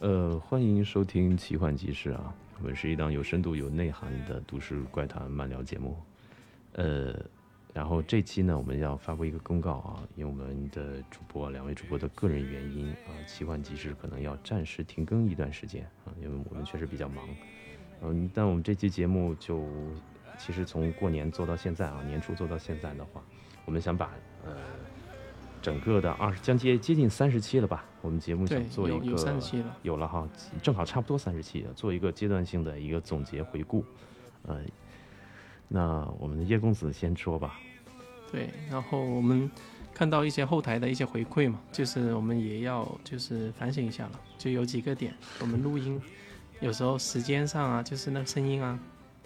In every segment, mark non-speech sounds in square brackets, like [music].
呃，欢迎收听奇幻集市啊，我们是一档有深度、有内涵的都市怪谈漫聊节目。呃，然后这期呢，我们要发布一个公告啊，因为我们的主播两位主播的个人原因啊，奇幻集市可能要暂时停更一段时间啊，因为我们确实比较忙。嗯，但我们这期节目就其实从过年做到现在啊，年初做到现在的话，我们想把呃整个的二十将接接近三十期了吧，我们节目想，做一个有有三期了。有了哈，正好差不多三十期，做一个阶段性的一个总结回顾。呃，那我们的叶公子先说吧。对，然后我们看到一些后台的一些回馈嘛，就是我们也要就是反省一下了，就有几个点，我们录音有时候时间上啊，就是那个声音啊，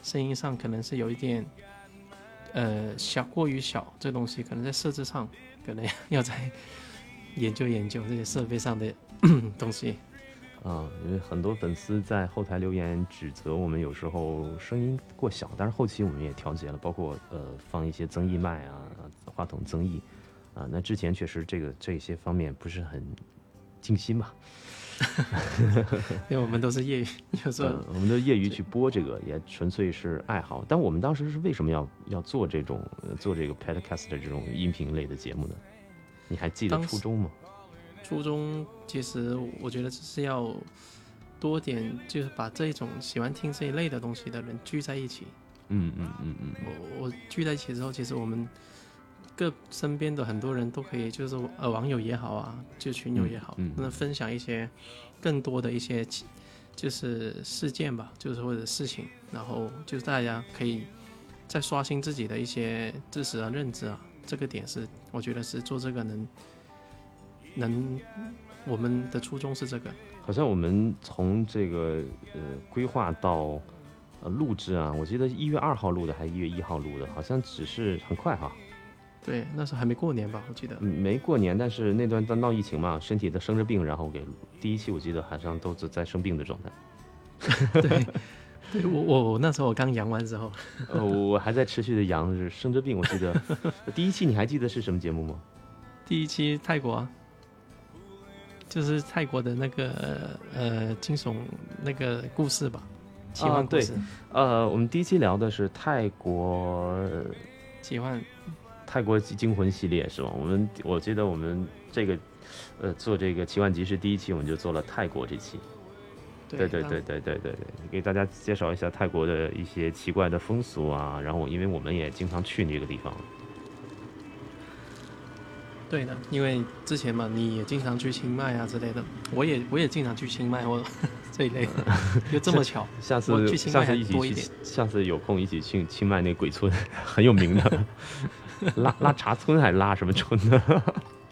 声音上可能是有一点呃小过于小，这东西可能在设置上可能 [laughs] 要再研究研究这些设备上的 [coughs] 东西。啊，因为很多粉丝在后台留言指责我们有时候声音过小，但是后期我们也调节了，包括呃放一些增益麦啊，话筒增益啊。那之前确实这个这些方面不是很尽心吧？[laughs] 因为我们都是业余，有时候、呃，我们都业余去播这个也纯粹是爱好。但我们当时是为什么要要做这种、呃、做这个 podcast 的这种音频类的节目呢？你还记得初衷吗？初衷其实我觉得只是要多点，就是把这种喜欢听这一类的东西的人聚在一起。嗯嗯嗯嗯我我聚在一起之后，其实我们各身边的很多人都可以，就是呃网友也好啊，就群友也好，嗯嗯那分享一些更多的一些就是事件吧，就是或者事情，然后就是大家可以再刷新自己的一些知识啊、认知啊，这个点是我觉得是做这个能能我们的初衷是这个。好像我们从这个呃规划到呃录制啊，我记得一月二号录的还是一月一号录的，好像只是很快哈，对，那时候还没过年吧，我记得。嗯没过年，但是那段在闹疫情嘛，身体的生着病，然后给第一期我记得好像都是在生病的状态。[laughs] 对，对我我我那时候我刚阳完之后，呃，我还在持续的阳是生着病，我记得 [laughs] 第一期你还记得是什么节目吗？[laughs] 第一期泰国啊，就是泰国的那个呃惊悚那个故事吧，奇幻故对事，呃，我们第一期聊的是泰国奇幻泰国惊魂系列是吧？我们我记得我们这个呃做这个奇幻集市第一期我们就做了泰国这期，对对对对对对对，给大家介绍一下泰国的一些奇怪的风俗啊，然后因为我们也经常去那个地方，对的，因为之前嘛，你也经常去清迈啊之类的，我也我也经常去清迈或者这一类的，[laughs] 就这么巧，[laughs] 下次我去清迈下次一起去还多一点，下次有空一起去清迈那鬼村，很有名的，拉拉茶村还是拉什么村呢？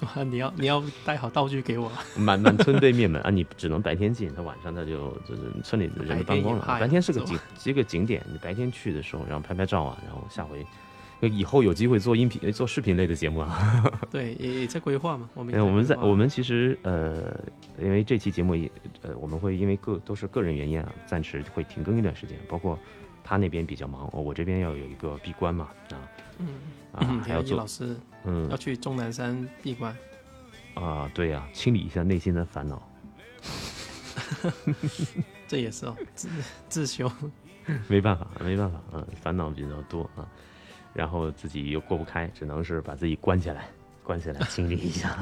哇 [laughs] 你要你要带好道具给我，满满村对面门啊，你只能白天进，他晚上他就就是村里的人都搬光了。白天是个景，一个景点。你白天去的时候，然后拍拍照啊，然后下回以后有机会做音频、做视频类的节目啊。[laughs] 对，也也在规划嘛，我们我们在我们其实呃，因为这期节目也呃，我们会因为个都是个人原因啊，暂时会停更一段时间，包括他那边比较忙，我这边要有一个闭关嘛啊嗯啊嗯，还要做易老师嗯。要去终南山闭关，啊对呀、清理一下内心的烦恼。[laughs] 这也是哦，自自修，[laughs] 没办法，没办法，嗯，烦恼比较多啊，然后自己又过不开，只能是把自己关起来，关起来清理一下，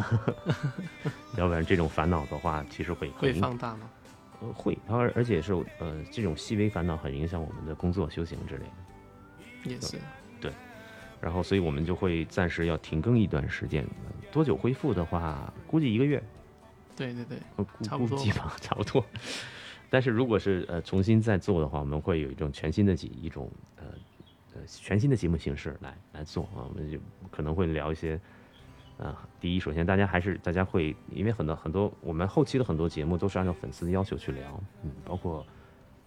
[laughs] 要不然这种烦恼的话，其实会会放大吗？呃会，而而且是呃这种细微烦恼很影响我们的工作、修行之类的，也是，然后所以我们就会暂时要停更一段时间，呃多久恢复的话，估计一个月，对对对，差不多估计吧，差不多。[laughs] 但是如果是呃重新再做的话，我们会有一种全新的几一种呃呃全新的节目形式来来做啊，我们就可能会聊一些啊、第一，首先大家还是大家会因为很多很多我们后期的很多节目都是按照粉丝的要求去聊，嗯，包括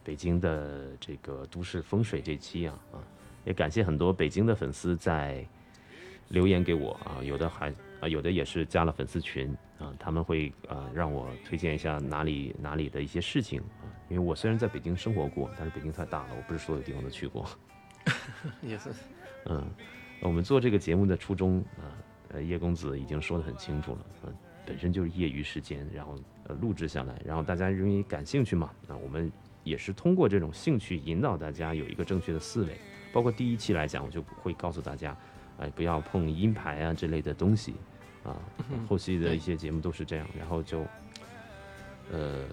北京的这个都市风水这期啊啊，也感谢很多北京的粉丝在留言给我啊，有的还啊有的也是加了粉丝群啊，他们会啊让我推荐一下哪里哪里的一些事情啊，因为我虽然在北京生活过，但是北京太大了，我不是所有地方都去过。[laughs] 也是，嗯，我们做这个节目的初衷啊，呃，叶公子已经说得很清楚了。嗯，本身就是业余时间，然后呃录制下来，然后大家因为感兴趣嘛，那我们也是通过这种兴趣引导大家有一个正确的思维。包括第一期来讲，我就会告诉大家，哎，不要碰音牌啊这类的东西啊。后期的一些节目都是这样，然后就呃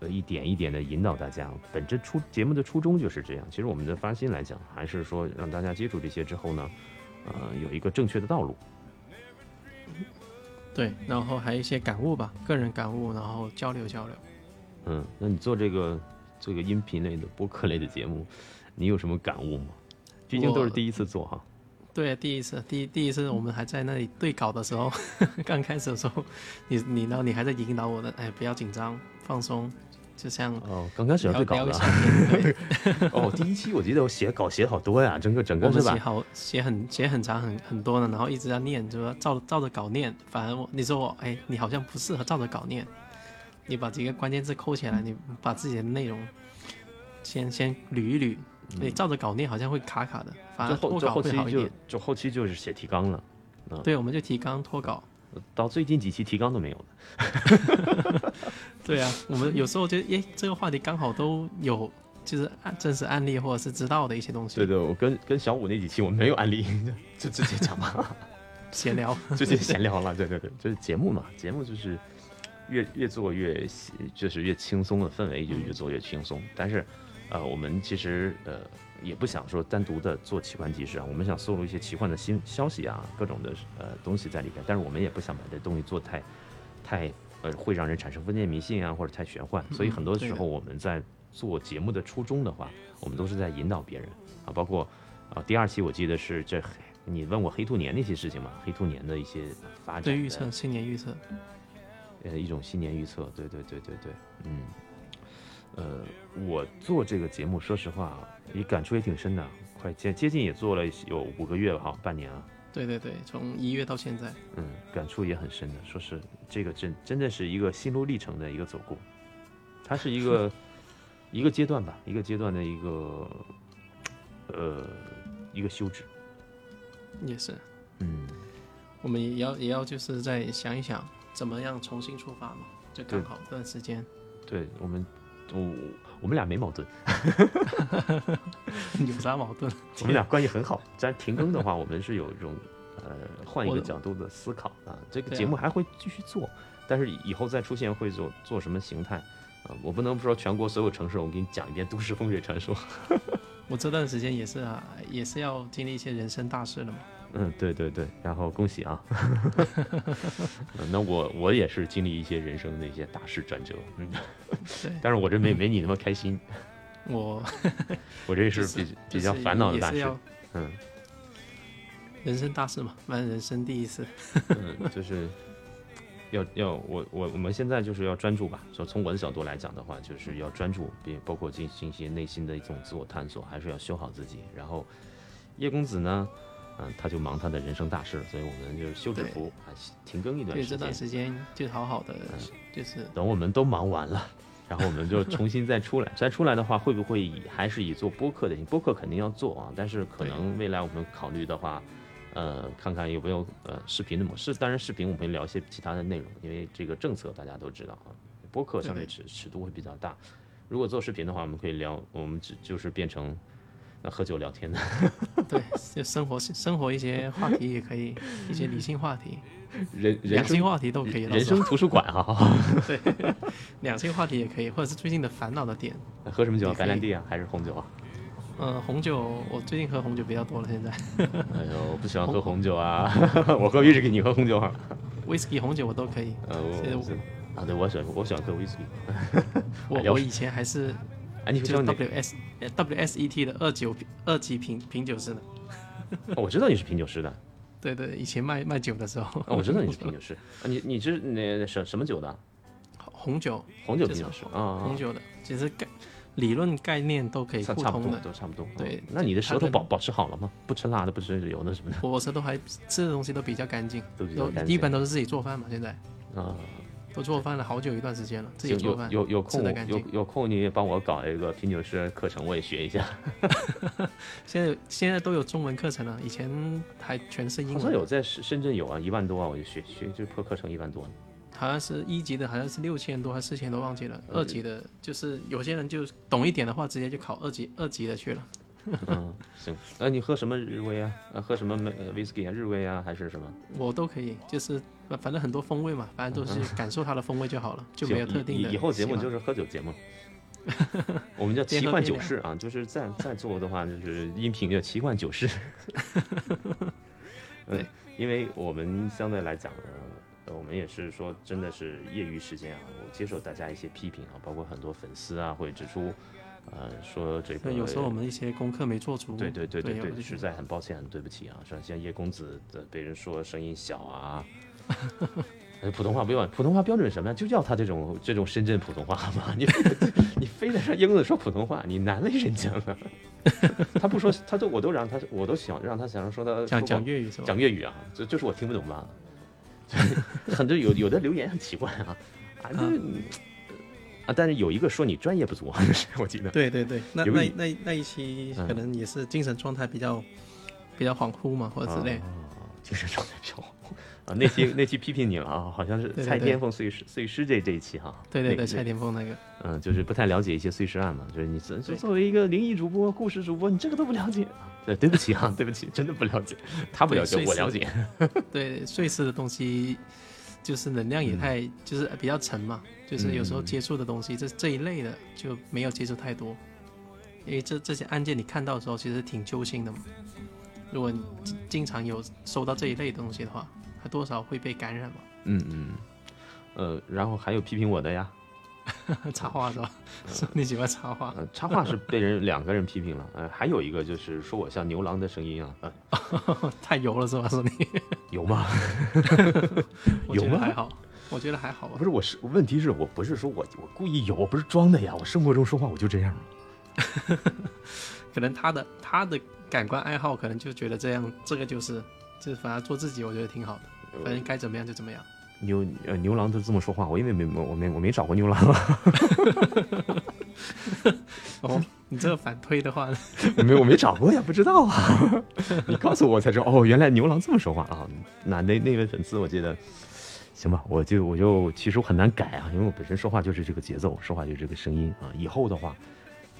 呃一点一点的引导大家。本着初节目的初衷就是这样。其实我们的发心来讲，还是说让大家接触这些之后呢，呃，有一个正确的道路。对，然后还有一些感悟吧，个人感悟，然后交流交流。嗯，那你做这个做个音频类的播客类的节目，你有什么感悟吗？毕竟都是第一次做哈。对，第一次，第第一次我们还在那里对稿的时候，[laughs] 刚开始的时候，你你然后你还在引导我的，哎，不要紧张，放松，就像哦，刚开始要对稿的。[laughs] 哦，第一期我记得我写稿写好多呀，整个整个是吧？写好写很写很长很很多呢，然后一直在念，就说照照着稿念。反而我你说我哎，你好像不适合照着稿念，你把几个关键字扣起来，你把自己的内容先先捋一捋。你照着稿念好像会卡卡的，反正后后期就就后期就是写提纲了，对，我们就提纲脱稿，到最近几期提纲都没有了。[laughs] [laughs] 对啊，我们有时候就诶，这个话题刚好都有，就是案真实案例或者是知道的一些东西。对对，我跟跟小五那几期我们没有案例，就直接讲嘛，[laughs] 闲聊，直接闲聊了。对对对，就是节目嘛，节目就是越越做越就是越轻松的氛围就越做越轻松，但是。呃，我们其实呃也不想说单独的做奇幻集市啊，我们想搜罗一些奇幻的新消息啊，各种的呃东西在里边，但是我们也不想把这东西做太太呃会让人产生封建迷信啊，或者太玄幻，所以很多时候我们在做节目的初衷的话，我们都是在引导别人啊，包括啊第二期我记得是这你问我黑兔年那些事情嘛，黑兔年的一些发展对预测新年预测，呃一种新年预测，对对对对对，嗯。呃，我做这个节目，说实话，也感触也挺深的，快接接近也做了有五个月了哈，半年啊。对对对，从一月到现在，嗯，感触也很深的，说是这个真真的是一个心路历程的一个走过，它是一个 [laughs] 一个阶段吧，一个阶段的一个呃一个休止。也是，嗯，我们也要也要就是再想一想，怎么样重新出发嘛，就刚好这段时间。对我们。我我们俩没矛盾，[laughs] 有啥矛盾？我们俩关系很好。咱停更的话，我们是有一种呃换一个角度的思考啊。这个节目还会继续做，但是以后再出现会做做什么形态啊？我不能说全国所有城市，我给你讲一遍都市风水传说。[laughs] 我这段时间也是啊，也是要经历一些人生大事的嘛。嗯，对对对，然后恭喜啊！[laughs] [laughs] 那我我也是经历一些人生的一些大事转折，嗯，对，但是我这没没你那么开心，[laughs] 我我这是比比较烦恼的大事，嗯，人生大事嘛，反正人生第一次，嗯，就是要要我我我们现在就是要专注吧，就从我的角度来讲的话，就是要专注，并包括进行一些内心的一种自我探索，还是要修好自己。然后叶公子呢？嗯，他就忙他的人生大事，所以我们就是休止符，停更一段时间。这段时间就好好的，就是等我们都忙完了，然后我们就重新再出来。再出来的话，会不会以还是以做播客的？播客肯定要做啊，但是可能未来我们考虑的话，呃，看看有没有呃视频的模式。当然，视频我们聊一些其他的内容，因为这个政策大家都知道啊。播客相对尺尺度会比较大，如果做视频的话，我们可以聊，我们只就是变成。喝酒聊天的，[laughs] 对，就生活生活一些话题也可以，一些理性话题，人两性话题都可以。人生图书馆哈，对，两性话题也可以，或者是最近的烦恼的点。喝什么酒？白兰地啊，还是红酒啊？嗯，红酒，我最近喝红酒比较多了。现在，[laughs] 哎呦，我不喜欢喝红酒啊，[laughs] 我喝威士忌，你喝红酒哈？威士忌、红酒我都可以。呃，我啊，对，我喜欢，我喜欢喝威士忌。我我以前还是。哎，你是 W S W S E T 的二九二级品品酒师的。我知道你是品酒师的。对对，以前卖卖酒的时候。我知道你是品酒师。[laughs] 你你是那什什么酒的？红酒。红酒品酒师啊。红酒的，其实概理论概念都可以互通的，都差不多。对，那你的舌头保保持好了吗？不吃辣的，不吃油的什么的。我舌头还吃的东西都比较干净，都比较干净，一般都是自己做饭嘛。现在。啊。都做饭了好久一段时间了，自己有有做饭。有有空吃得干净有有空你也帮我搞一个品酒师课程，我也学一下。[laughs] 现在现在都有中文课程了，以前还全是英文。好像有在深深圳有啊，一万多啊，我就学学就破课程一万多。好像是一级的，好像是六千多还是四千多，忘记了。呃二级的，就是有些人就懂一点的话，直接就考二级二级的去了。嗯，[laughs] 行。那你喝什么日威啊？呃，喝什么呃 whisky 啊？日威啊，还是什么？我都可以，就是反反正很多风味嘛，反正都是感受它的风味就好了，就没有特定的。以以后节目就是喝酒节目。[laughs] 我们叫奇幻酒室啊，就是再再做的话，就是音频叫奇幻酒室。[laughs] 对嗯，因为我们相对来讲呢，呃我们也是说真的是业余时间啊，我接受大家一些批评啊，包括很多粉丝啊会指出，呃，说这个，有时候我们一些功课没做足。对对对对对，实在很抱歉，很对不起啊，像像叶公子的被人说声音小啊，呃 [laughs] 普通话不用，普通话标准什么呀？就叫他这种这种深圳普通话嘛，[laughs] 你 [laughs] 你非得让英子说普通话，你难为人家了。他不说，他都我都让他，我都想让他想说他讲讲粤语是吧？讲粤语啊，就就是我听不懂罢了。很多有有的留言很奇怪啊，啊这啊，但是有一个说你专业不足，我记得。对对对，那那那那一期嗯可能也是精神状态比较比较恍惚嘛，或者之类。哦，精神状态比较好啊。那期 [laughs] 那期批评你了啊，好像是蔡天凤碎尸碎尸这这一期哈。对对对，蔡天凤那个，嗯，就是不太了解一些碎尸案嘛，就是你作作为一个灵异主播、故事主播，你这个都不了解。[laughs] 对，对不起哈，[laughs] 对不起，真的不了解。他不了解，我了解。对碎尸的东西，就是能量也嗯太、就是比较沉嘛，就是有时候接触的东西，这这一类的就没有接触太多，因为这这些案件你看到的时候，其实挺揪心的嘛。如果你经经常有收到这一类东西的话，他多少会被感染嘛。嗯嗯。呃，然后还有批评我的呀，[laughs] 插画是吧？说 [laughs] 你喜欢插画，呃，插画是被人两个人批评了，呃，还有一个就是说我像牛郎的声音啊，呃，[laughs] 太油了是吧？说你，油吗？我有吗觉得还好，我觉得还好吧不。是，我是问题是我不是说我我故意有，我不是装的呀，我生活中说话我就这样。可能他的他的感官爱好可能就觉得这样，这个就是就是反而做自己，我觉得挺好的。反正该怎么样就怎么样。牛呃牛郎都这么说话，我因为没我没我没找过牛郎啊，[laughs] 哦，你这个反推的话，我 [laughs] 没我没找过呀，不知道啊。[laughs] 你告诉我才知道，哦，原来牛郎这么说话啊。那那那位粉丝，我记得，行吧，我就我就其实我很难改啊，因为我本身说话就是这个节奏，说话就是这个声音啊。以后的话，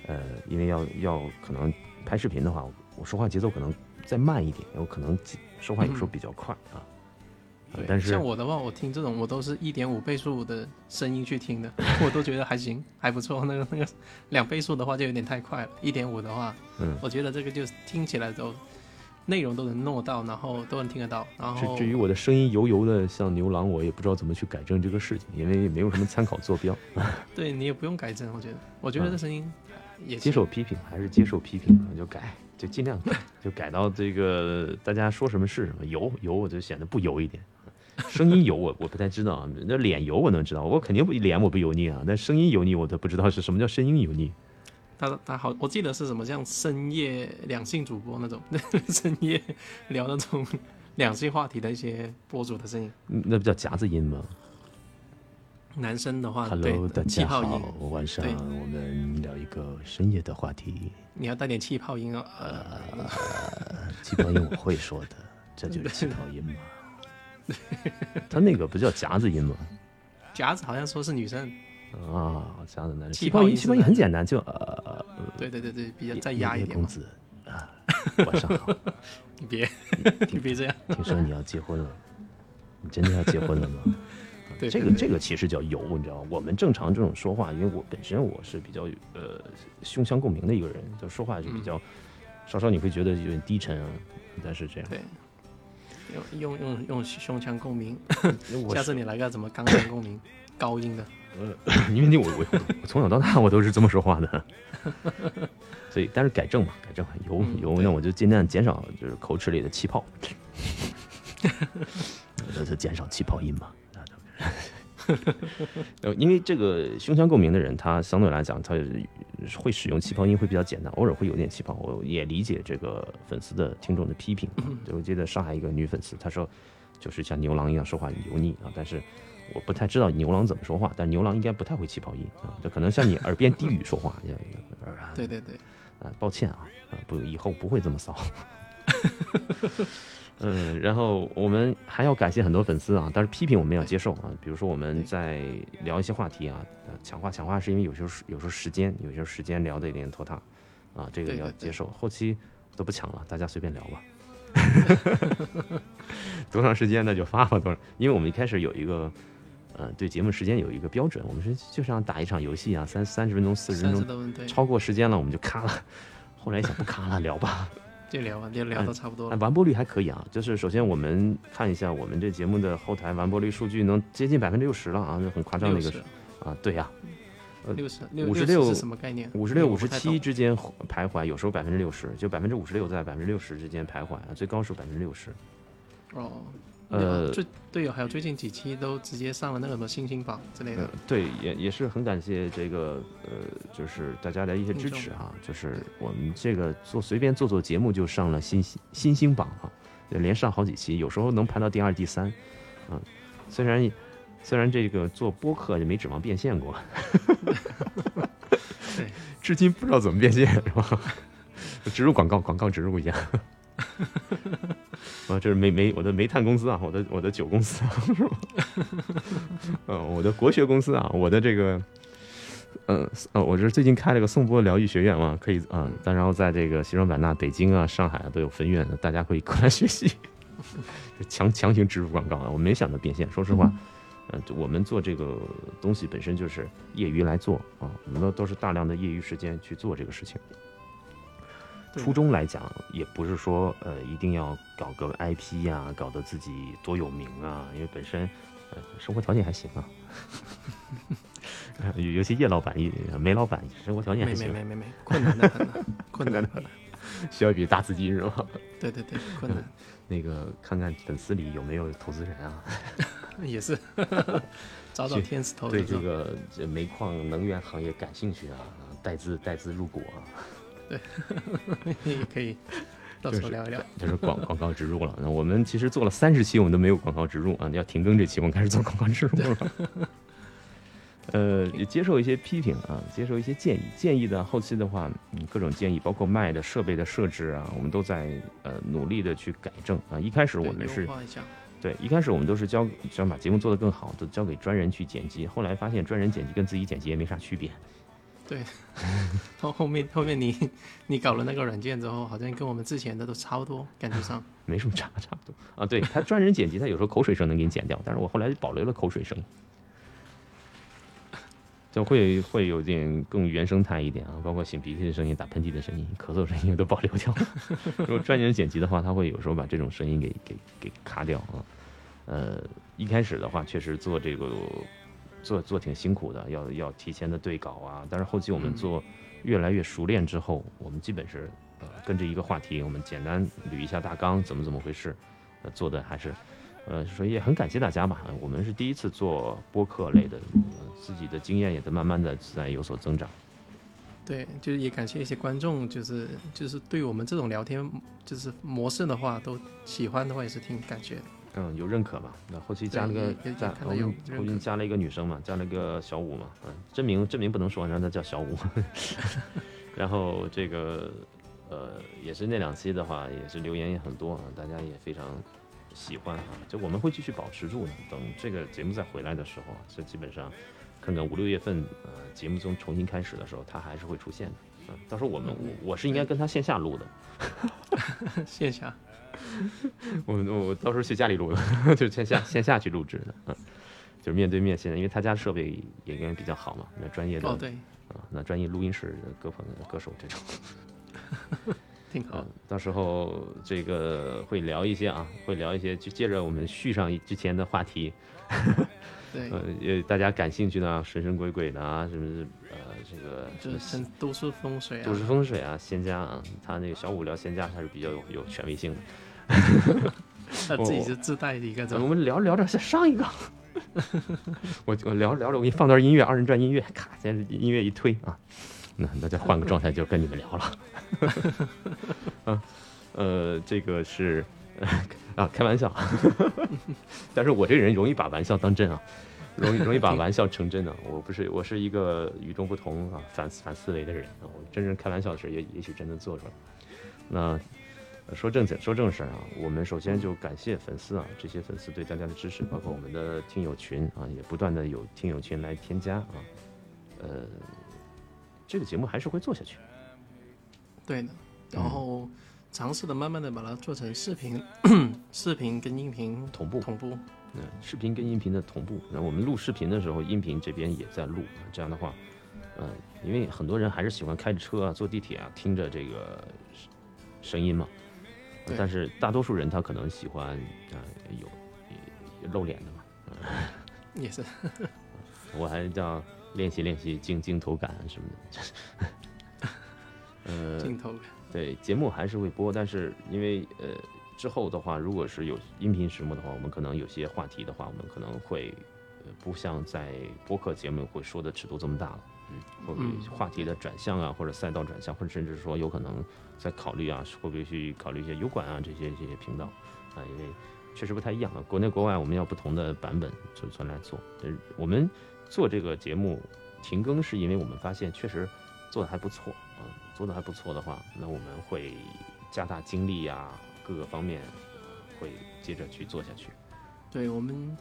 呃，因为要要可能拍视频的话，我说话节奏可能再慢一点，有可能说话有时候比较快啊。但是像我的话，我听这种我都是一点五倍速的声音去听的，我都觉得还行，还不错。那个那个两倍速的话就有点太快了，一点五的话，嗯，我觉得这个就听起来都内容都能弄到，然后都能听得到，然后至至于我的声音油油的像牛郎，我也不知道怎么去改正这个事情，因为也没有什么参考坐标。[laughs] 对你也不用改正，我觉得，我觉得这声音也嗯接受批评还是接受批评，就改，就尽量改，[laughs] 就改到这个大家说什么是什么。油油我就显得不油一点，声音油我我不太知道啊，那脸油我能知道，我肯定不脸我不油腻啊，但声音油腻我都不知道是什么叫声音油腻。他他好，我记得是什么像深夜两性主播那种，[laughs] 深夜聊那种两性话题的一些博主的声音。嗯那不叫夹子音吗男生的话，？Hello，好，，晚上我们聊一个深夜的话题。你要带点气泡音哦。呃，气泡音我会说的，[laughs] 这就是气泡音嘛。他那个不叫夹子音吗？夹子好像说是女生，啊，夹子男生。气气泡音，气泡音很简单，就呃，对对对对，比较叶再压一点公子啊，晚上好。[laughs] 你别 [laughs] 你别这样，听说你要结婚了，你真的要结婚了吗？对这个这个其实叫油，你知道吗？我们正常这种说话，因为我本身我是比较呃胸腔共鸣的一个人，就说话就比较、稍稍你会觉得有点低沉啊，但是这样。对，用用用用胸腔共鸣，[laughs] 下次你来个怎么钢腔共鸣，高音的。因为你我我我从小到大我都是这么说话的，[laughs] 所以但是改正嘛，改正油油，嗯那我就尽量减少就是口齿里的气泡，[laughs] 那就减少气泡音嘛。呃，[laughs] 因为这个胸腔共鸣的人，他相对来讲，他会使用气泡音会比较简单，偶尔会有点气泡。我也理解这个粉丝的听众的批评啊。就我记得上海一个女粉丝，她说就是像牛郎一样说话油腻啊。但是我不太知道牛郎怎么说话，但牛郎应该不太会气泡音啊，这可能像你耳边低语说话 [laughs] 一样。对对对，啊，抱歉啊，啊不，以后不会这么骚。[laughs] 嗯，然后我们还要感谢很多粉丝啊，但是批评我们要接受啊。比如说我们在聊一些话题啊，强化强化是因为有时候有时候时间，有些时间聊的有点拖沓啊，这个要接受。后期都不抢了，大家随便聊吧。[laughs] 多长时间那就发吧，多少？因为我们一开始有一个呃对节目时间有一个标准，我们是就像打一场游戏啊，三三十分钟、四十分钟，超过时间了我们就卡了。后来想不卡了，聊吧。就聊完，就聊到差不多了。完播率还可以啊，就是首先我们看一下我们这节目的后台完播率数据，能接近百分之六十了啊，就很夸张的一个啊，对呀，呃，六十五十六是什么概念？五十六、五十七之间徘徊，有时候百分之六十，就百分之五十六在百分之六十之间徘徊啊，最高是百分之六十。哦。呃，最对友，还有最近几期都直接上了那个什么星星榜之类的。对，也也是很感谢这个呃，就是大家的一些支持哈。就是我们这个做随便做做节目就上了新新星榜啊，连上好几期，有时候能排到第二、第三。嗯，虽然虽然这个做播客就没指望变现过，对，[laughs] 至今不知道怎么变现是吧？[laughs] 植入广告，广告植入一下。啊，这是煤煤我的煤炭公司啊，我的我的酒公司啊，是吧？呃，我的国学公司啊，我的这个，嗯呃，我这最近开了个颂钵疗愈学院嘛，可以啊，但然后在这个西双版纳、北京啊、上海啊都有分院，大家可以过来学习。[laughs] 强强行植入广告啊，我没想到变现。说实话，呃，我们做这个东西本身就是业余来做啊，我们都都是大量的业余时间去做这个事情。初衷来讲，也不是说呃一定要搞个 IP 呀，搞得自己多有名啊，因为本身呃生活条件还行啊。[laughs] 尤尤其叶老板、梅老板生活条件还行。没没没没，困难的很，困难的很，[laughs] 需要一笔大资金是吧？对对对，困难。[laughs] 那个看看粉丝里有没有投资人啊？也是，找找天使投资。对这个这煤矿能源行业感兴趣啊，带资带资入股啊。对，也 [laughs] 可以到时候聊一聊。就是广广告植入了。那我们其实做了三十期，我们都没有广告植入啊。要停更这期，我们开始做广告植入了。呃，也接受一些批评啊，接受一些建议。建议的后期的话，嗯，各种建议，包括卖的设备的设置啊，我们都在呃努力的去改正啊。一开始我们是，对，一开始我们都是交想把节目做得更好，都交给专人去剪辑。后来发现专人剪辑跟自己剪辑也没啥区别。对，[laughs] 后后面后面你你搞了那个软件之后，好像跟我们之前的都差不多，感觉上 [laughs] 没什么差，差不多啊。对他专人剪辑，他有时候口水声能给你剪掉，但是我后来保留了口水声，就会会有点更原生态一点啊，包括擤鼻涕的声音、打喷嚏的声音、咳嗽声音都保留掉。[laughs] 如果专人剪辑的话，他会有时候把这种声音给给给卡掉啊。呃，一开始的话，确实做这个。做做挺辛苦的，要要提前的对稿啊。但是后期我们做越来越熟练之后，我们基本是呃跟着一个话题，我们简单捋一下大纲，怎么怎么回事，呃做的还是呃所以也很感谢大家吧。我们是第一次做播客类的，自己的经验也在慢慢的在有所增长。对，就是也感谢一些观众，就是就是对我们这种聊天就是模式的话，都喜欢的话也是挺感谢的。嗯，有认可吧？那后期加了个加，后后期加了一个女生嘛，加了个小五嘛。嗯，真名真名不能说，让她叫小五。[laughs] 然后这个呃，也是那两期的话，也是留言也很多啊，大家也非常喜欢啊。就我们会继续保持住的，等这个节目再回来的时候，这基本上看看五六月份呃节目中重新开始的时候，他还是会出现的。嗯，到时候我们我我是应该跟他线下录的，[laughs] 线下。[laughs] 我我到时候去家里录的，[laughs] 就线下线下去录制的，嗯，就是面对面。现在因为他家设备也应该比较好嘛，那专业的哦对，啊，那专业录音室的歌朋歌手这种，[laughs] 挺好。到时候这个会聊一些啊，会聊一些，就接着我们续上之前的话题。对，呃，大家感兴趣的啊，神神鬼鬼的啊，什么呃，这个就是都市风水啊，都市风水啊，仙家啊，他那个小五聊仙家，他是比较有有权威性的。[laughs] 他自己是自带的一个。我们聊着聊着，先上一个。[laughs] 我我聊着聊着，我给你放段音乐，二人转音乐，咔，先音乐一推啊，那那再换个状态，就跟你们聊了。[laughs] 啊，呃，这个是啊，开玩笑。但是我这人容易把玩笑当真啊，容易容易把玩笑成真的。我不是，我是一个与众不同啊，反反思维的人啊。我真正开玩笑的事，也也许真的做出来。那说正经说正事儿啊，我们首先就感谢粉丝啊，这些粉丝对大家的支持，包括我们的听友群啊，也不断的有听友群来添加啊。呃，这个节目还是会做下去。对的，然后尝试的慢慢的把它做成视频，视频跟音频同步同步。嗯，视频跟音频的同步。然后我们录视频的时候，音频这边也在录。这样的话，嗯，因为很多人还是喜欢开着车啊、坐地铁啊，听着这个声音嘛。对。但是大多数人他可能喜欢啊、有有露脸的嘛。也是，[laughs] 我还叫练习练习镜镜头感啊什么的。[laughs] 呃，镜头感。对，节目还是会播，但是因为呃之后的话，如果是有音频节目的话，我们可能有些话题的话，我们可能会呃不像在播客节目会说的尺度这么大了，嗯。话题的转向啊，或者赛道转向，或者甚至说有可能在考虑啊，会不会去考虑一些油管啊这些这些频道啊，因为确实不太一样啊，国内国外我们要不同的版本就存来做，呃，我们做这个节目停更是因为我们发现确实做的还不错啊、做的还不错的话，那我们会加大精力呀、各个方面呃会接着去做下去。对我们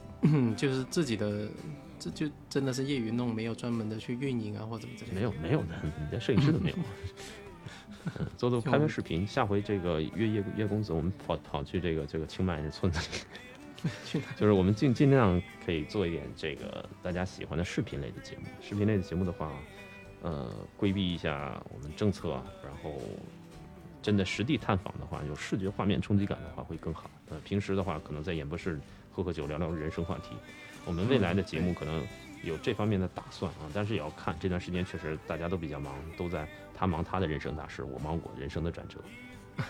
就是自己的，这就真的是业余弄，没有专门的去运营啊或者之类的。没有没有的，你连摄影师都没有。[laughs] 嗯，做做拍拍视频，下回这个约叶叶公子，我们跑跑去这个这个清迈的村子里，[laughs] 去哪 [laughs] 就是我们尽尽量可以做一点这个大家喜欢的视频类的节目。视频类的节目的话，呃，规避一下我们政策啊，然后真的实地探访的话，有视觉画面冲击感的话会更好。呃，平时的话，可能在演播室喝喝酒，聊聊人生话题。我们未来的节目可能有这方面的打算啊，但是也要看这段时间确实大家都比较忙，都在他忙他的人生大事，我忙我人生的转折。[laughs]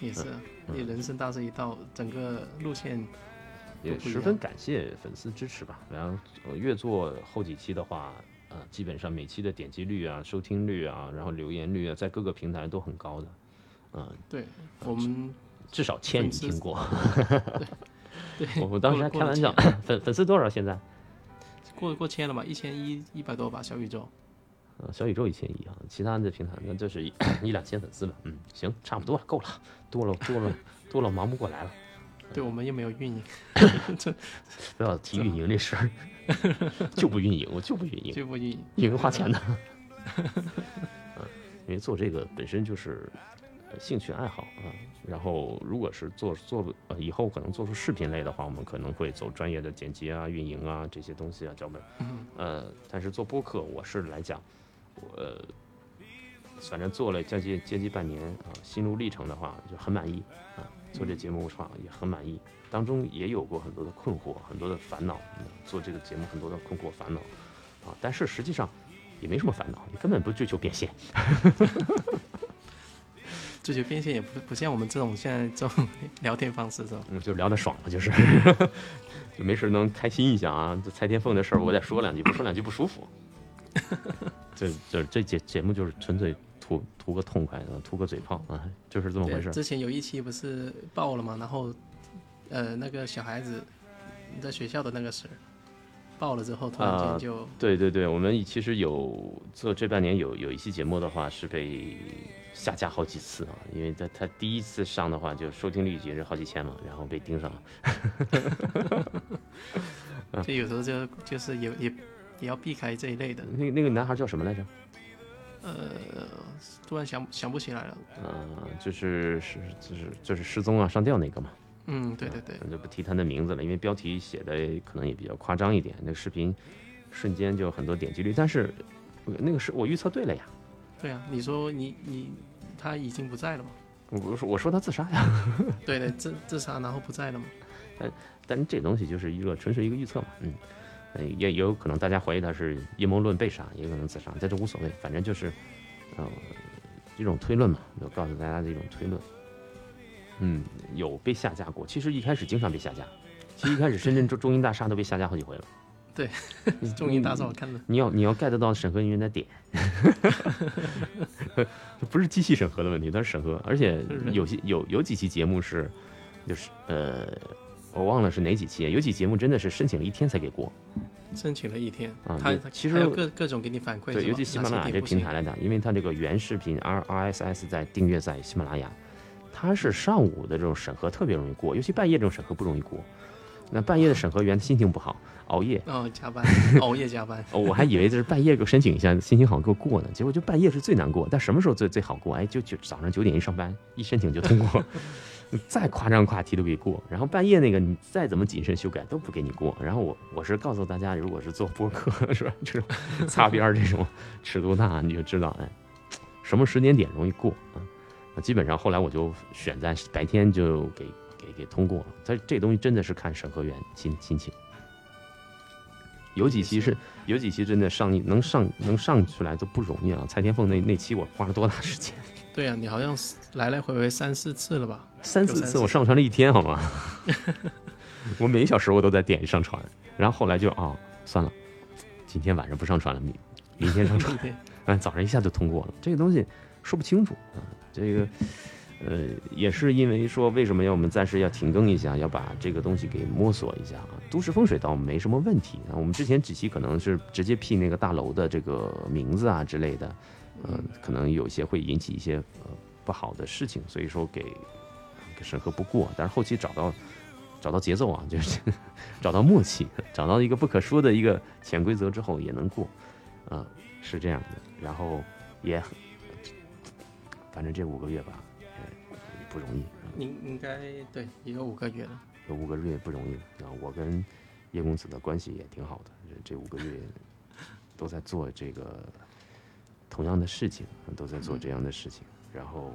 也是啊，嗯也人生大事一到，整个路线也十分感谢粉丝支持吧。然后呃越做后几期的话，呃，基本上每期的点击率啊、收听率啊，然后留言率啊，在各个平台都很高的。嗯、对我们至少千你粉丝听过。[laughs] 对我我当时还开玩笑，[laughs] 粉粉丝多少现在？过过千了吧，一千一一百多吧，小宇宙。呃，小宇宙一千一啊，其他的平台那就是一一两千粉丝吧。嗯，行，差不多了，够了，多了多了多了，忙不过来了。[laughs] 对我们又没有运营，[laughs] 这不要提运营这事儿，就不运营，我就不运营，就不运营。[laughs] 运营花钱的。嗯，因为做这个本身就是呃兴趣爱好啊。然后，如果是做做呃以后可能做出视频类的话，我们可能会走专业的剪辑啊、运营啊这些东西啊，脚本。呃，但是做播客，我是来讲，我、呃、反正做了将近接近半年啊，心路历程的话就很满意啊。做这节目的话也很满意，当中也有过很多的困惑，很多的烦恼。嗯做这个节目很多的困惑烦恼啊，但是实际上也没什么烦恼，你根本不追求变现。[laughs] 追求变现也不不像我们这种现在这种 [laughs] 聊天方式这种？嗯，就聊得爽了，就是，[laughs] 就没事能开心一下啊。这蔡天凤的事儿，我得说两句，不说两句不舒服。[laughs] 这这这节节目就是纯粹图图个痛快，图个嘴炮啊，就是这么回事之前有一期不是爆了吗，然后呃那个小孩子在学校的那个事儿爆了之后，突然啊间就、对对对，我们其实有做这半年有有一期节目的话是被下架好几次啊，因为他他第一次上的话就收听率也是好几千嘛，然后被盯上了。[laughs] [laughs] 就有时候就就是也也也要避开这一类的。那那个男孩叫什么来着？呃，突然想想不起来了。呃，就是是就是就是失踪啊上吊那个嘛。嗯，对对对，我就不提他的名字了，因为标题写的可能也比较夸张一点。那个视频瞬间就很多点击率，但是呃那个是我预测对了呀。对啊，你说你你他已经不在了吗？我我说我说他自杀呀，对对，自自杀然后不在了嘛？[laughs] 但但这东西就是一个纯粹一个预测嘛，嗯，呃也也有可能大家怀疑他是阴谋论被杀，也有可能自杀，这都无所谓，反正就是，呃，一种推论嘛，就告诉大家的一种推论。嗯，有被下架过，其实一开始经常被下架，其实一开始深圳中中银大厦都被下架好几回了。[laughs] 对你，[laughs] 中银大厦我看的，你要你要 get 到审核人员的点，[laughs] 不是机器审核的问题，它是审核，而且有些有有几期节目是，就是呃，我忘了是哪几期，有几节目真的是申请了一天才给过。申请了一天，啊他就其实各各种给你反馈，对，尤其喜马拉雅这平台，来讲，因为它这个原视频 R R S S 在订阅在喜马拉雅，它是上午的这种审核特别容易过，尤其半夜这种审核不容易过。那半夜的审核员心情不好，熬夜，哦，加班，[laughs] 熬夜加班，哦我还以为这是半夜给我申请一下，心情好给我过呢。结果就半夜是最难过，但什么时候最最好过？哎，就就早上九点一上班，一申请就通过，再夸张夸题都给过。然后半夜那个你再怎么谨慎修改都不给你过。然后我我是告诉大家，如果是做播客是吧，这种擦边儿这种尺度大，你就知道哎，什么时间点容易过啊。那基本上后来我就选在白天就给给给通过了。它这东西真的是看审核员心心情。有几期是有几期真的上一能上能上出来都不容易啊！蔡天凤那那期我花了多大时间？对啊，你好像来来回回三四次了吧？三四次我上传了一天，好吗？[laughs] 我每一小时我都在点上传，然后后来就啊、算了，今天晚上不上传了，明明天上传。[laughs] 对，嗯，早上一下就通过了。这个东西说不清楚啊，这个呃也是因为说为什么要我们暂时要停更一下，要把这个东西给摸索一下啊。都市风水倒没什么问题啊，我们之前几期可能是直接 P 那个大楼的这个名字啊之类的，呃，可能有些会引起一些呃不好的事情，所以说给给审核不过。但是后期找到找到节奏啊，就是 [laughs] 找到默契，找到一个不可说的一个潜规则之后也能过，啊、是这样的。然后也很，反正这五个月吧，呃，也不容易，应应该对，也有五个月了。有五个月不容易。啊，我跟叶公子的关系也挺好的，这这五个月都在做这个同样的事情，都在做这样的事情，然后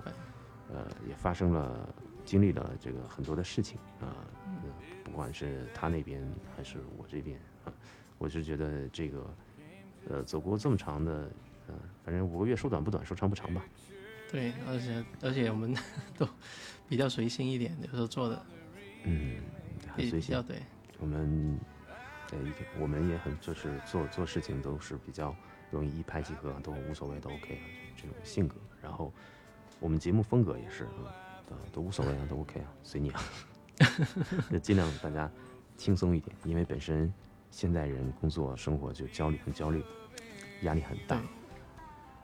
呃也发生了经历了这个很多的事情啊、呃不管是他那边还是我这边啊，我是觉得这个呃走过这么长的，呃，反正五个月说短不短，说长不长吧。对，而且而且我们 [laughs] 都比较随心一点，有时候做的嗯，很随性。对，我们对，我们也很就是做做事情都是比较容易一拍即合，都无所谓，都 OK 啊，这种性格。然后我们节目风格也是，嗯，都都无所谓啊，都 OK 啊，随你啊，[laughs] 就尽量大家轻松一点，因为本身现代人工作生活就焦虑，很焦虑，压力很大对。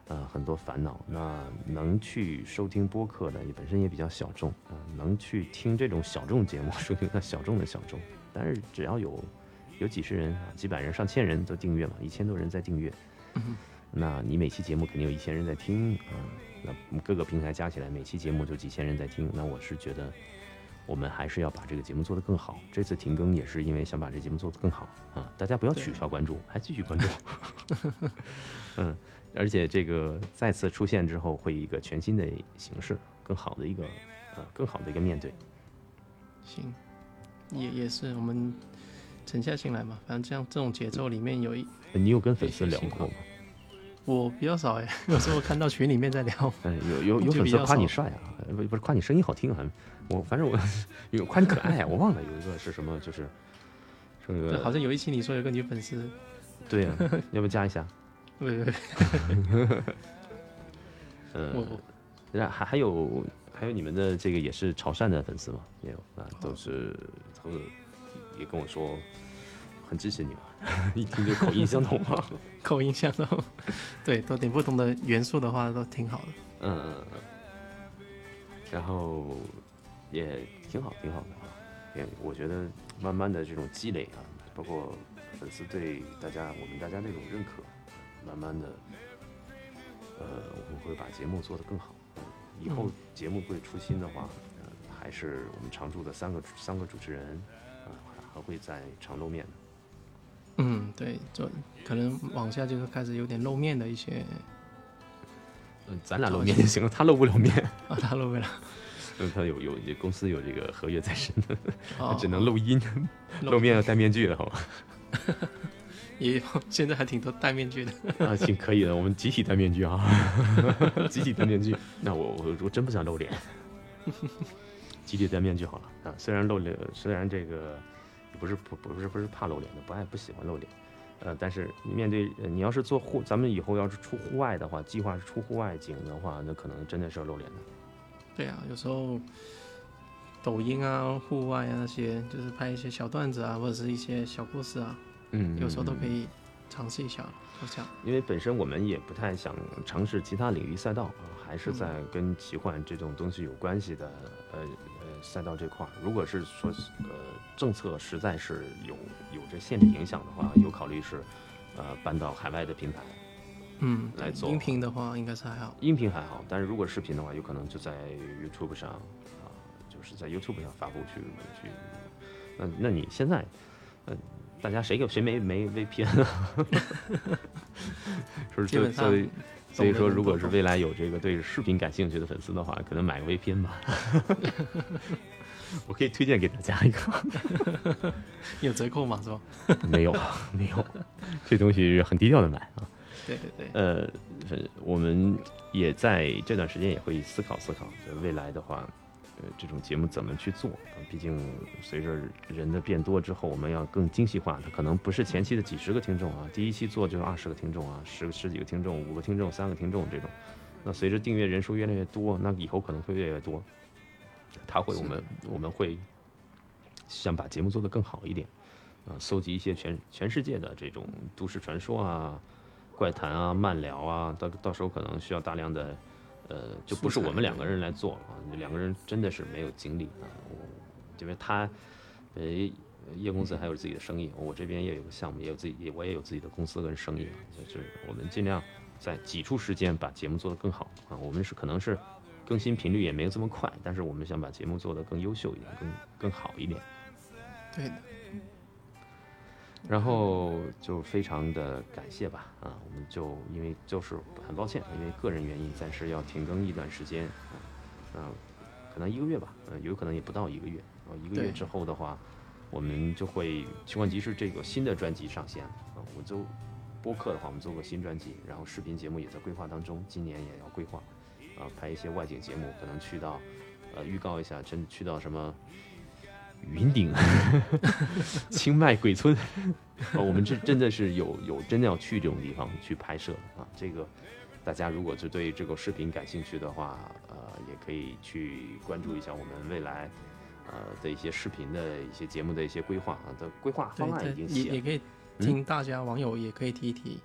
呃，很多烦恼。那能去收听播客的，也本身也比较小众啊、能去听这种小众节目，收听它小众的小众。但是只要有有几十人啊、几百人、上千人都订阅嘛，一千多人在订阅，那你每期节目肯定有一千人在听啊、那各个平台加起来，每期节目就几千人在听。那我是觉得，我们还是要把这个节目做得更好。这次停更也是因为想把这节目做得更好啊！大家不要取消关注，还继续关注。[laughs] 嗯，而且这个再次出现之后，会以一个全新的形式，更好的一个呃，更好的一个面对。行，也也是我们沉下心来嘛，反正这样这种节奏里面有一你有跟粉丝聊过吗？我比较少哎，[laughs] 有时候看到群里面在聊，[laughs] 嗯，有有 [laughs] 有粉丝夸你帅啊，呃不不是夸你声音好听啊，我反正我有夸你可爱啊，我忘了有一个是什么，就是这个，好像有一期你说有个女粉丝，对呀、要不加一下？不不不，呃我我，然还还有还有你们的这个也是潮汕的粉丝嘛，也有啊，都是都是也跟我说很支持你嘛，[laughs] 一听就口音相同嘛。[laughs] 口音相同，对，多点不同的元素的话都挺好的。嗯嗯嗯，然后也挺好，挺好的啊。也我觉得慢慢的这种积累啊，包括粉丝对大家我们大家那种认可，慢慢的，呃，我们会把节目做得更好。嗯以后节目会出新的话，呃，还是我们常驻的三个三个主持人，啊、还还会在常露面的。嗯，对，就可能往下就是开始有点露面的一些嗯，咱俩露面就行了，他露不了面。啊，他露不了，[laughs] 嗯，他有有这公司有这个合约在身的，哦只能露音，[laughs] 露面要戴面具的，好吧？[laughs] 也有，现在还挺多戴面具的。啊，行，可以的，我们集体戴面具啊，集体戴面具。那我我我真不想露脸，集体戴面具好了啊。虽然露脸，虽然这个不是不不是不是怕露脸的，不爱不喜欢露脸，呃，但是面对呃你要是做户，咱们以后要是出户外的话，计划是出户外景的话，那可能真的是要露脸的。对啊，有时候抖音啊、户外啊那些，就是拍一些小段子啊，或者是一些小故事啊，嗯，有时候都可以。尝试一下。我想，因为本身我们也不太想尝试其他领域赛道啊，还是在跟奇幻这种东西有关系的呃呃赛道这块儿。如果是说呃政策实在是有有着限制影响的话，有考虑是呃搬到海外的平台。嗯，来做音频的话应该是还好。音频还好，但是如果视频的话，有可能就在 YouTube 上啊，就是在 YouTube 上发布去去。那那你现在，呃，大家谁有谁没没 VPN 啊？[laughs] [laughs] 是不是就基本上所以说，如果是未来有这个对视频感兴趣的粉丝的话，可能买个 VPN 吧。[laughs] 我可以推荐给大家一个，[laughs] 有折扣吗是吧？[laughs] 没有没有，这东西很低调的买啊。对对对，呃，呃我们也在这段时间也会思考思考，就未来的话，呃，这种节目怎么去做？啊毕竟随着人的变多之后，我们要更精细化。它可能不是前期的几十个听众啊，第一期做就是二十个听众啊，十十几个听众，五个听众，三个听众这种。那随着订阅人数越来越多，那以后可能会越来越多。他会，我们我们会想把节目做得更好一点，啊，搜集一些全全世界的这种都市传说啊、怪谈啊、漫聊啊，到到时候可能需要大量的，呃，就不是我们两个人来做了啊，两个人真的是没有精力啊，我因为他，呃，叶公子还有自己的生意，我这边也有个项目，也有自己，我也有自己的公司跟生意，就是我们尽量在挤出时间把节目做得更好啊，我们是可能是更新频率也没有这么快，但是我们想把节目做得更优秀一点，更更好一点。对的，然后就非常的感谢吧，啊，我们就因为就是很抱歉，因为个人原因暂时要停更一段时间，啊，啊，可能一个月吧，呃，有可能也不到一个月，然后一个月之后的话，我们就会奇幻集市这个新的专辑上线了，啊，我就播客的话，我们做个新专辑，然后视频节目也在规划当中，今年也要规划，啊，拍一些外景节目，可能去到，呃，预告一下，真去到什么。云顶、[laughs] 清迈鬼村，[laughs] 哦，我们这真的是有有真的要去这种地方去拍摄啊。这个大家如果是对这个视频感兴趣的话，呃，也可以去关注一下我们未来呃的一些视频的一些节目的一些规划啊的规划方案已经，写了也也。可以听大家网友也可以提一提。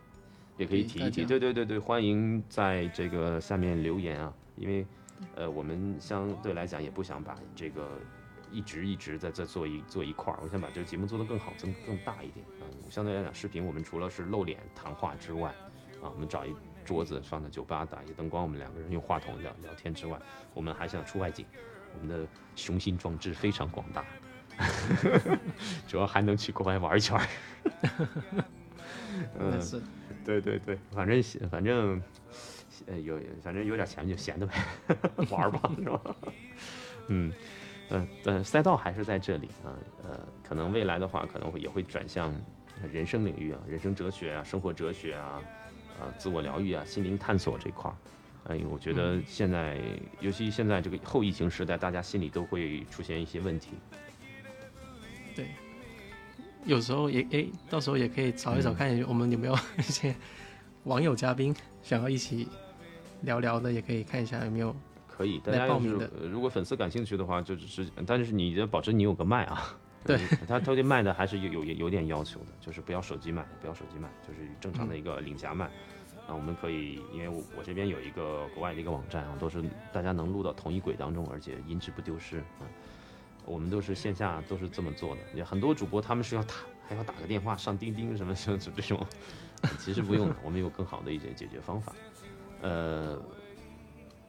也可以提一提，对对对对，欢迎在这个下面留言啊，因为呃，我们相对来讲也不想把这个一直一直在在做一做一块儿，我想把这个节目做得更好，更更大一点。啊、相对来讲，视频我们除了是露脸谈话之外，啊，我们找一桌子放在酒吧打一灯光，我们两个人用话筒聊聊天之外，我们还想出外景，我们的雄心壮志非常广大，[laughs] 主要还能去国外玩一圈儿。[laughs] 嗯对对对，反正反正，呃，有反正有点钱就闲着呗，[laughs] 玩儿吧，是吧？嗯，呃，呃，赛道还是在这里啊，呃，可能未来的话，可能会也会转向人生领域啊，人生哲学啊，生活哲学啊，啊，自我疗愈啊，心灵探索这块儿。哎，我觉得现在，尤其现在这个后疫情时代，大家心里都会出现一些问题。对，有时候也诶，到时候也可以找一找，嗯看我们有没有一些网友嘉宾想要一起聊聊的，也可以看一下有没有。可以，大家要是呃如果粉丝感兴趣的话，就只是，但是你要保证你有个麦啊。对 [laughs] 嗯，他他对麦的还是有有有点要求的，就是不要手机麦，不要手机麦，就是正常的一个领夹麦。啊，我们可以，因为我我这边有一个国外的一个网站啊，都是大家能录到同一轨当中，而且音质不丢失啊。我们都是线下都是这么做的，也很多主播他们是要打还要打个电话上钉钉什么什么这种，[laughs] 其实不用的，我们有更好的一些解决方法。呃，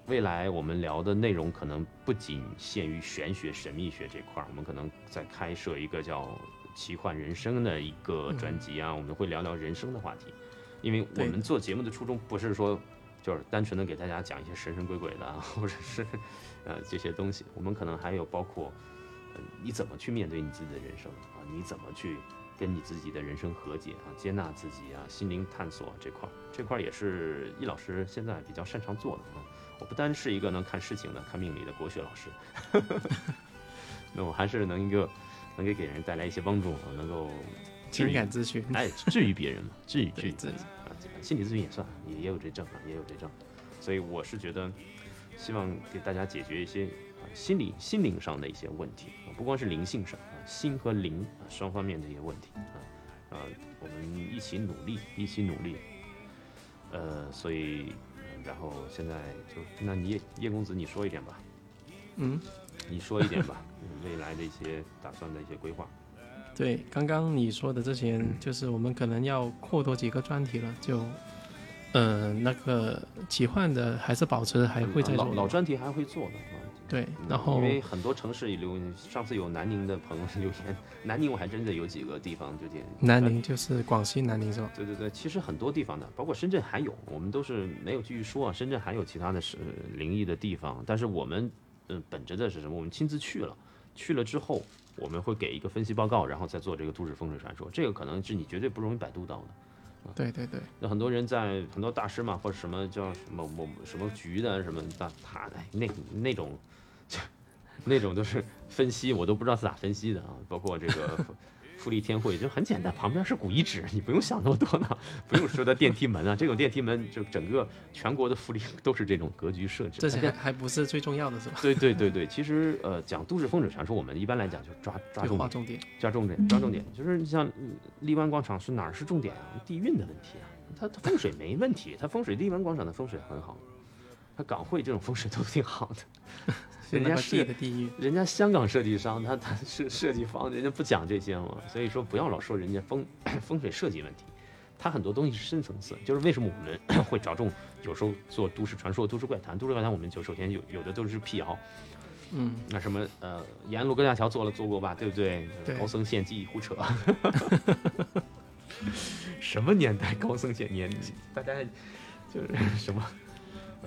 未来我们聊的内容可能不仅限于玄学、神秘学这块儿，我们可能在开设一个叫“奇幻人生”的一个专辑啊，我们会聊聊人生的话题。因为我们做节目的初衷不是说就是单纯的给大家讲一些神神鬼鬼的啊，[laughs] 或者是呃这些东西，我们可能还有包括呃你怎么去面对你自己的人生啊，你怎么去跟你自己的人生和解啊，接纳自己啊，心灵探索这块儿，这块儿也是易老师现在比较擅长做的啊。我不单是一个能看事情的、看命理的国学老师，[laughs] 那我还是能一个能给给人带来一些帮助，啊能够情感咨询，哎治愈别人嘛，治愈治愈自己啊，这个心理咨询也算，也也有这证啊，也有这证，所以我是觉得希望给大家解决一些啊心理心灵上的一些问题啊，不光是灵性上啊，心和灵啊双方面的一些问题啊啊，我们一起努力，一起努力，呃，所以然后现在就那你叶叶公子你说一点吧，嗯，你说一点吧，[laughs] 未来的一些打算的一些规划。对，刚刚你说的这些，就是我们可能要扩多几个专题了，就，呃，那个奇幻的还是保持还会再做老老专题还会做的啊。对，嗯然后因为很多城市也留，上次有南宁的朋友留言，南宁我还真的有几个地方就这。南宁就是广西南宁是吧？对对对，其实很多地方的，包括深圳还有，我们都是没有继续说啊。深圳还有其他的是灵异的地方，但是我们嗯、本着的是什么？我们亲自去了，去了之后我们会给一个分析报告，然后再做这个都市风水传说。这个可能是你绝对不容易百度到的。对对对，那很多人在很多大师嘛，或者什么叫什么某什么局的什么大他哎那那种，就那种都是分析，我都不知道是咋分析的啊。包括这个富富力天汇就很简单，旁边是古遗址，你不用想那么多呢，不用说的电梯门啊，这种电梯门就整个全国的富力都是这种格局设置。这些还还不是最重要的是吧？对对对对，其实呃讲都市风水传说，我们一般来讲就抓抓重点，划重点。抓重点，抓重点，就是你像嗯荔湾广场是哪儿是重点啊？地运的问题啊，它它风水没问题，它风水荔湾广场的风水很好，它港汇这种风水都挺好的，人家是地的地域，人家香港设计商，他他设 [laughs] 设计方，人家不讲这些嘛，所以说不要老说人家风 [clears throat] 风水设计问题，他很多东西是深层次，就是为什么我们 [clears throat] 会着重有时候做都市传说、都市怪谈，都市怪谈我们就首先有有的都是辟谣，嗯，那什么呃延安卢沟架桥做了做过吧，对不对？对高僧献计胡扯，[laughs] 什么年代高僧献年？大家就是什么？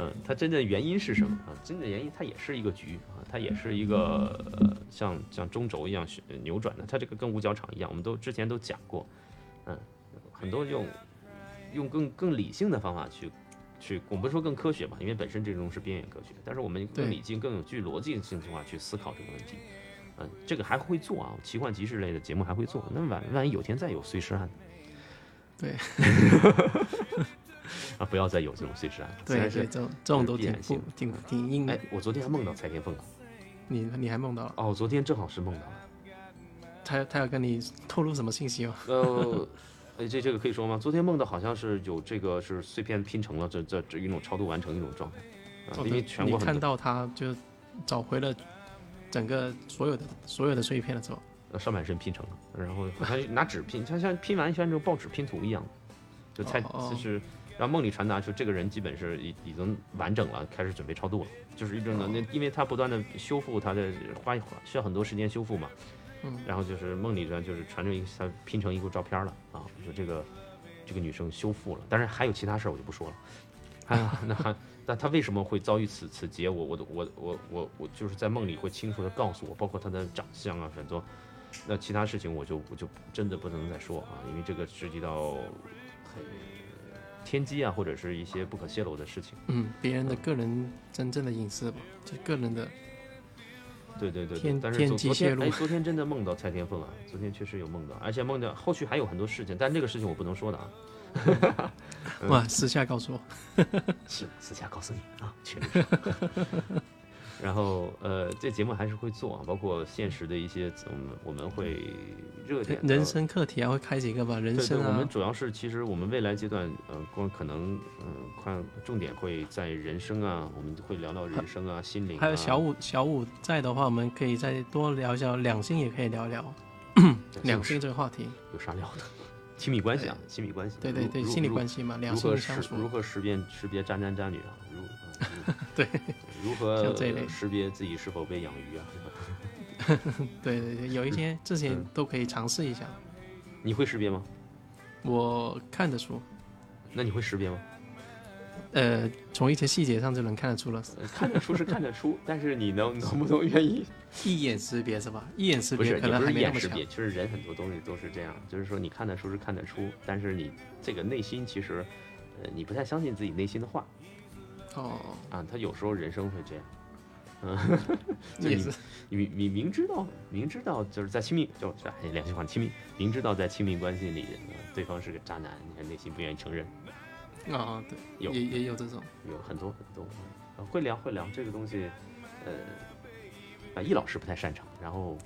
嗯，它真正原因是什么啊？真正原因它也是一个局啊，它也是一个、呃、像像中轴一样旋扭转的，它这个跟五角场一样，我们都之前都讲过，嗯，很多用用更更理性的方法去去，我们说更科学吧，因为本身这种是边缘科学，但是我们更理性、更有具逻辑性的话去思考这个问题。嗯，这个还会做啊，奇幻集市类的节目还会做。那万万一有天再有碎尸案，对 [laughs] [laughs] 啊，不要再有这种碎尸案了。对对，这种这种都挺挺挺硬的哎。，我昨天还梦到蔡天凤了。你你还梦到了？哦，我昨天正好是梦到了。他他要跟你透露什么信息吗？[laughs] 呃，[laughs] 哎，这这个可以说吗？昨天梦到好像是有这个是碎片拼成了，这这这一种超度完成一种状态。啊，因为全你看到他就找回了整个所有的所有的碎片了之后，呃上半身拼成了，然后好像拿纸拼，像像拼完像这种报纸拼图一样，就蔡哦哦就是让梦里传达出这个人基本是已已经完整了，开始准备超度了，就是一种的那因为他不断的修复他的花需要很多时间修复嘛，嗯，然后就是梦里呢就是传着一个他拼成一幅照片了啊，说这个这个女生修复了，但是还有其他事儿我就不说了。啊，[laughs] 那还，但他为什么会遭遇此此劫？我我都我我我我就是在梦里会清楚的告诉我，包括他的长相啊，很多。那其他事情我就我就真的不能再说啊，因为这个涉及到很天机啊，或者是一些不可泄露的事情。嗯，别人的个人真正的隐私吧，就个人的，对对对对天，但是天昨昨天机泄露哎，昨天真的梦到蔡天凤啊，昨天确实有梦到，而且梦到后续还有很多事情，但这个事情我不能说的啊。[laughs] 嗯哇，私下告诉我，[laughs] 行，私下告诉你啊，群里说。然后呃，这节目还是会做啊，包括现实的一些，我们我们会热点人生课题啊，会开几个吧，人对对，我生啊们，主要是其实我们未来阶段，呃，光可能嗯，快重点会在人生啊，我们会聊到人生啊、心灵啊。还有小五小五在的话，我们可以再多聊一下两性，也可以聊聊两性这个话题。有啥聊的？[laughs] 亲密关系啊，亲密关系。对对对，如心理关系嘛，两性相处。识如何识别识别渣男渣女啊？如呃对，如何识别自己是否被养鱼啊？[laughs] 对对对，有一些之前嗯都可以尝试一下。你会识别吗？我看得出，那你会识别吗？呃，从一些细节上就能看得出了，呃看得出是看得出，但是你能能不能愿意？[laughs] 一眼识别是吧？一眼识不是，别可能也不还没那么强是眼识别，。其实人很多东西都是这样，就是说你看得出是看得出，但是你这个内心其实，呃，你不太相信自己内心的话哦，啊。他有时候人生会这样，嗯，[laughs] 就你你你明知道明知道就是在亲密就就哎两句话，亲密。明知道在亲密关系里，呃对方是个渣男，你还内心不愿意承认，啊，对，有。也也有这种。有很多很多，呃会聊会聊这个东西，呃，啊，易老师不太擅长，然后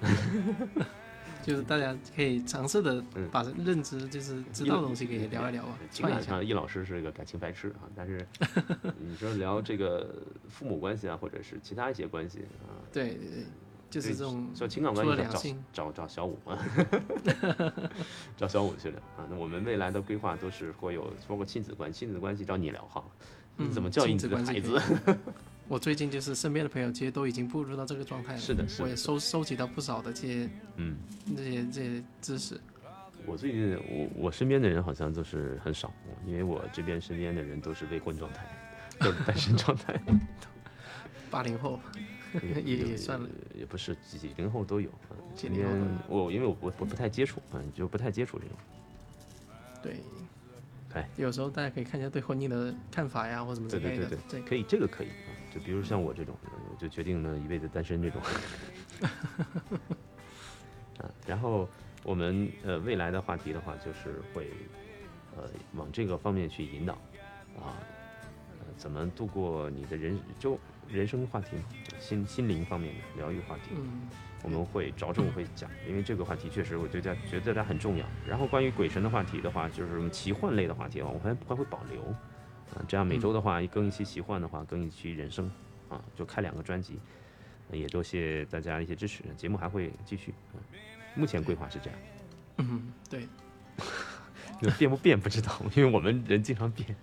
[laughs] 就是大家可以尝试的嗯把认知，就是知道的东西可以聊一聊啊，情。感上易老师是个感情白痴啊，但是 [laughs] 你说聊这个父母关系啊，或者是其他一些关系啊，对对对，就是这种说情感关系找找找找小五啊，[laughs] 找小五去聊啊。那我们未来的规划都是会有包括亲子关系，亲子关系找你聊哈，你嗯怎么教育你的孩子以？我最近就是身边的朋友，其实都已经步入到这个状态了。是的是的我也收收集到不少的这些嗯，这些这些知识。我最近我我身边的人好像都是很少，因为我这边身边的人都是未婚状态，都是单身状态，[laughs] 八零后也 [laughs] 也算了，也不是几几零后都有。嗯几零后的我因为我我我不太接触，嗯，就不太接触这种。对。哎，有时候大家可以看一下对婚姻的看法呀，或什么之类的。对对对对，可以，这个可以啊。就比如像我这种，就决定了一辈子单身这种。[laughs] 啊，然后我们呃未来的话题的话，就是会呃往这个方面去引导啊，呃怎么度过你的人就人生话题嘛，心心灵方面的疗愈话题。嗯，我们会着重会讲，因为这个话题确实我觉得觉得它很重要。然后关于鬼神的话题的话，就是什么奇幻类的话题的话，我还还会保留，啊，这样每周的话更一期奇幻的话，更一期人生，啊，就开两个专辑，呃也多谢大家一些支持，节目还会继续，嗯，目前规划是这样，嗯，对，[laughs] 变不变不知道，[laughs] 因为我们人经常变，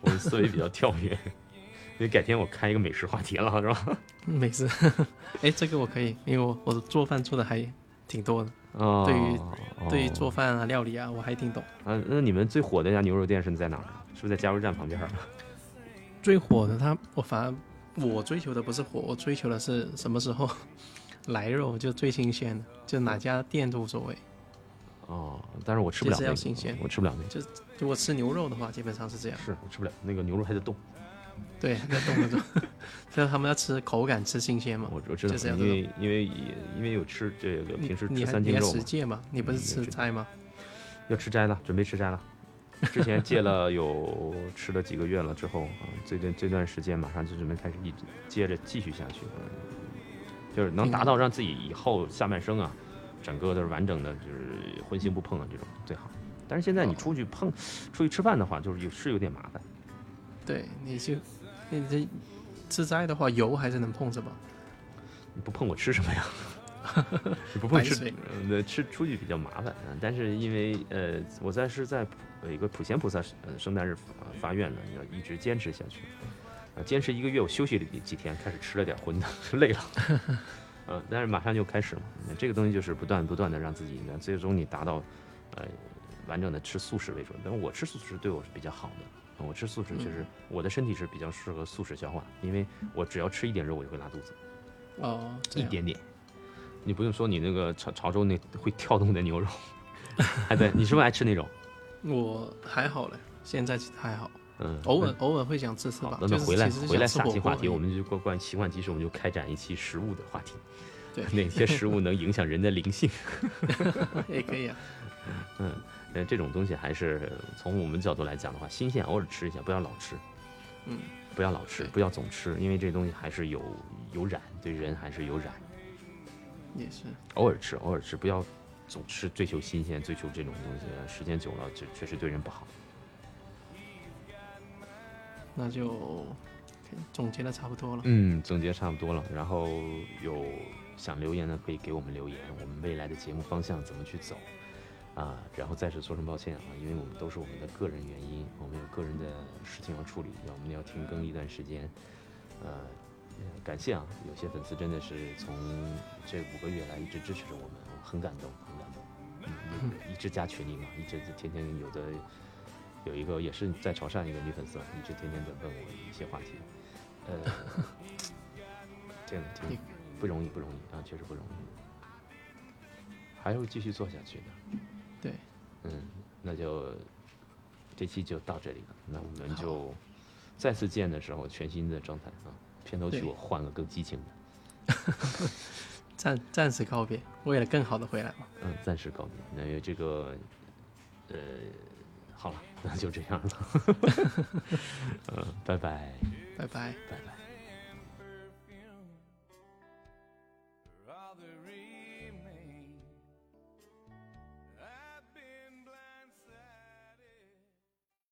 我们思维比较跳跃，[laughs] 因为改天我开一个美食话题了，是吧？美食。哎，这个我可以，因为我我做饭做的还挺多的，哦，对于对于哦做饭啊、料理啊，我还挺懂。啊，那你们最火的一家牛肉店是在哪儿啊？是不是在加油站旁边儿？[laughs] 最火的它，我反而我追求的不是火，我追求的是什么时候来肉就最新鲜的，就哪家店都无所谓。哦，但是我吃不了就是那个，要新鲜我吃不了那个，如果吃牛肉的话，基本上是这样。是我吃不了那个牛肉还在冻。对，在动那种，[laughs] 就是他们要吃口感，吃新鲜嘛。我我知道就是，因为因为因为有吃这个平时吃三斤肉嘛，十戒嘛？你不是嗯吃斋吗？要吃斋了，准备吃斋了。之前戒了有吃了几个月了之后啊，这段这段时间马上就准备开始一直接着继续下去，嗯就是能达到让自己以后下半生啊，整个都是完整的，就是荤腥不碰啊这种最好。但是现在你哦出去碰，出去吃饭的话，就是有是有点麻烦。对，你就你这自斋的话，油还是能碰着吧？你不碰我吃什么呀？[laughs] 你不碰吃白水，呃，吃出去比较麻烦啊。但是因为呃，我在是在普呃一个普贤菩萨呃圣诞日发发愿呢，要一直坚持下去。啊，坚持一个月，我休息了几几天，开始吃了点荤的，[laughs] 累了。呃，但是马上就开始嘛。这个东西就是不断不断的让自己，呢，最终你达到呃完整的吃素食为准。但我吃素食对我是比较好的。啊我吃素食确实，我的身体是比较适合素食消化，因为我只要吃一点肉，我就会拉肚子。哦，一点点。你不用说你那个潮潮州那会跳动的牛肉，[laughs] 还对，你是不是爱吃那种？我还好嘞，现在其实还好，嗯，偶尔偶尔会想吃吃吧。。那那回来回来下期话题，我们就关关于奇幻集市，我们就开展一期食物的话题。对 [laughs] 哪些食物能影响人的灵性？[laughs] 也可以啊。[laughs] 嗯，呃，这种东西还是从我们角度来讲的话，新鲜偶尔吃一下，不要老吃。嗯，不要老吃，不要总吃，因为这东西还是有有染，对人还是有染。也是，偶尔吃，偶尔吃，不要总吃，追求新鲜，追求这种东西，时间久了，这确实对人不好。那就总结的差不多了。嗯，总结差不多了。然后有想留言的可以给我们留言，我们未来的节目方向怎么去走啊？然后再次说声抱歉啊，因为我们都是我们的个人原因，我们有个人的事情要处理，我们要停更一段时间。呃，感谢啊，有些粉丝真的是从这五个月来一直支持着我们，我很感动，[laughs] 一直加群里嘛，一直天天有的有一个也是在潮汕一个女粉丝，啊一直天天在问我一些话题。呃，这样挺不容易，不容易啊，确实不容易，还会继续做下去的。对，嗯，那就这期就到这里了，那我们就再次见的时候全新的状态啊，片头曲我换个更激情的，[laughs] 暂暂时告别，为了更好的回来嘛。嗯，暂时告别。那这个，呃，好了，那就这样了，[laughs] 嗯，拜拜，拜拜。拜拜。